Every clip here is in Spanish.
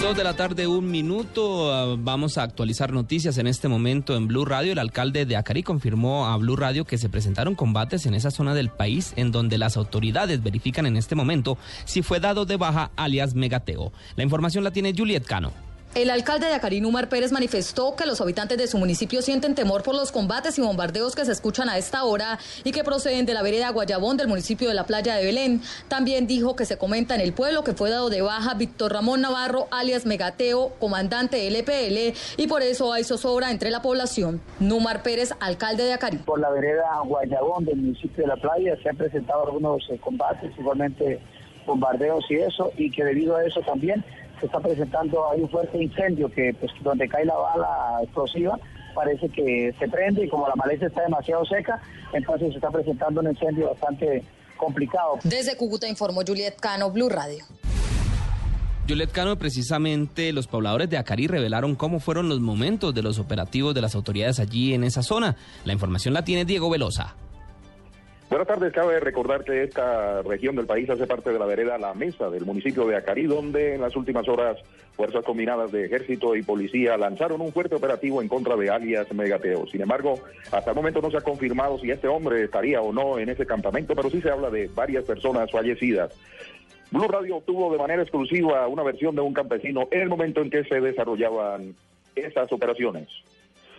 Dos de la tarde, un minuto. Ah, vamos a actualizar noticias en este momento en Blue Radio. El alcalde de Acari confirmó a Blue Radio que se presentaron combates en esa zona del país en donde las autoridades verifican en este momento si fue dado de baja alias Megateo. La información la tiene Juliet Cano. El alcalde de Acarí, Numar Pérez, manifestó que los habitantes de su municipio sienten temor por los combates y bombardeos que se escuchan a esta hora y que proceden de la vereda Guayabón del municipio de la playa de Belén. También dijo que se comenta en el pueblo que fue dado de baja Víctor Ramón Navarro, alias Megateo, comandante del EPL, y por eso hay zozobra entre la población. Numar Pérez, alcalde de Acarí. Por la vereda Guayabón del municipio de la playa se han presentado algunos eh, combates, igualmente bombardeos y eso, y que debido a eso también se está presentando, hay un fuerte incendio que pues donde cae la bala explosiva parece que se prende y como la maleza está demasiado seca, entonces se está presentando un incendio bastante complicado. Desde Cúcuta informó Juliet Cano, Blue Radio. Juliet Cano, precisamente los pobladores de Acari revelaron cómo fueron los momentos de los operativos de las autoridades allí en esa zona. La información la tiene Diego Velosa. Buenas tardes, cabe recordar que esta región del país hace parte de la vereda La Mesa del municipio de Acarí, donde en las últimas horas fuerzas combinadas de ejército y policía lanzaron un fuerte operativo en contra de alias Megateo. Sin embargo, hasta el momento no se ha confirmado si este hombre estaría o no en ese campamento, pero sí se habla de varias personas fallecidas. Blue Radio obtuvo de manera exclusiva una versión de un campesino en el momento en que se desarrollaban esas operaciones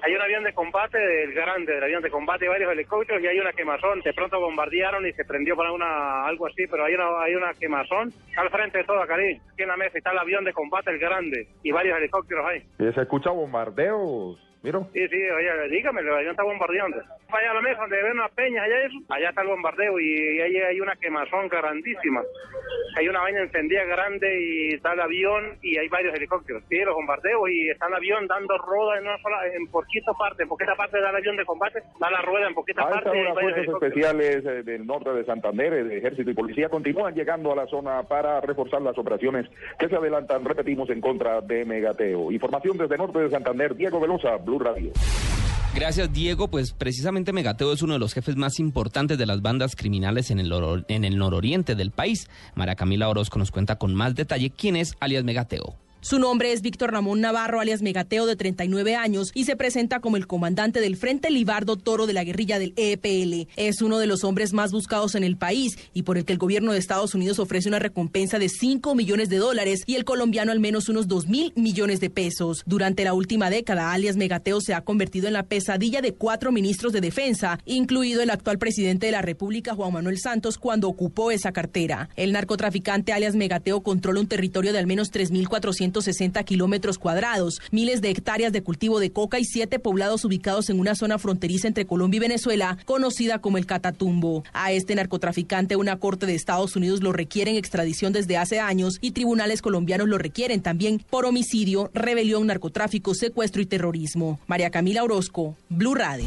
hay un avión de combate del grande, del avión de combate, varios helicópteros y hay una quemazón. De pronto bombardearon y se prendió para una algo así, pero hay una hay una quemazón al frente de todo, Cariñ. Aquí en la mesa está el avión de combate, el grande, y varios helicópteros ahí. ¿Se escucha bombardeos? ¿Miro? Sí, sí, oye, dígame, el avión está bombardeando. Vaya a la mesa donde ven unas peñas, allá eso, allá está el bombardeo y ahí hay una quemazón grandísima. Hay una vaina encendida grande y está el avión y hay varios helicópteros. Sí, los bombardeos y está el avión dando rueda en una sola, en poquita parte, en poquita parte da el avión de combate, da la rueda en poquita parte. Las fuerzas especiales eh, del norte de Santander, de ejército y policía, continúan llegando a la zona para reforzar las operaciones que se adelantan, repetimos, en contra de Megateo. Información desde norte de Santander, Diego Velosa, Radio. Gracias, Diego. Pues precisamente Megateo es uno de los jefes más importantes de las bandas criminales en el, en el nororiente del país. Mara Camila Orozco nos cuenta con más detalle quién es alias Megateo. Su nombre es Víctor Ramón Navarro, alias Megateo, de 39 años, y se presenta como el comandante del Frente Libardo Toro de la guerrilla del EPL. Es uno de los hombres más buscados en el país y por el que el gobierno de Estados Unidos ofrece una recompensa de 5 millones de dólares y el colombiano al menos unos 2 mil millones de pesos. Durante la última década, alias Megateo se ha convertido en la pesadilla de cuatro ministros de defensa, incluido el actual presidente de la República, Juan Manuel Santos, cuando ocupó esa cartera. El narcotraficante alias Megateo controla un territorio de al menos 3.400 160 kilómetros cuadrados, miles de hectáreas de cultivo de coca y siete poblados ubicados en una zona fronteriza entre Colombia y Venezuela, conocida como el Catatumbo. A este narcotraficante, una corte de Estados Unidos lo requiere en extradición desde hace años y tribunales colombianos lo requieren también por homicidio, rebelión, narcotráfico, secuestro y terrorismo. María Camila Orozco, Blue Radio.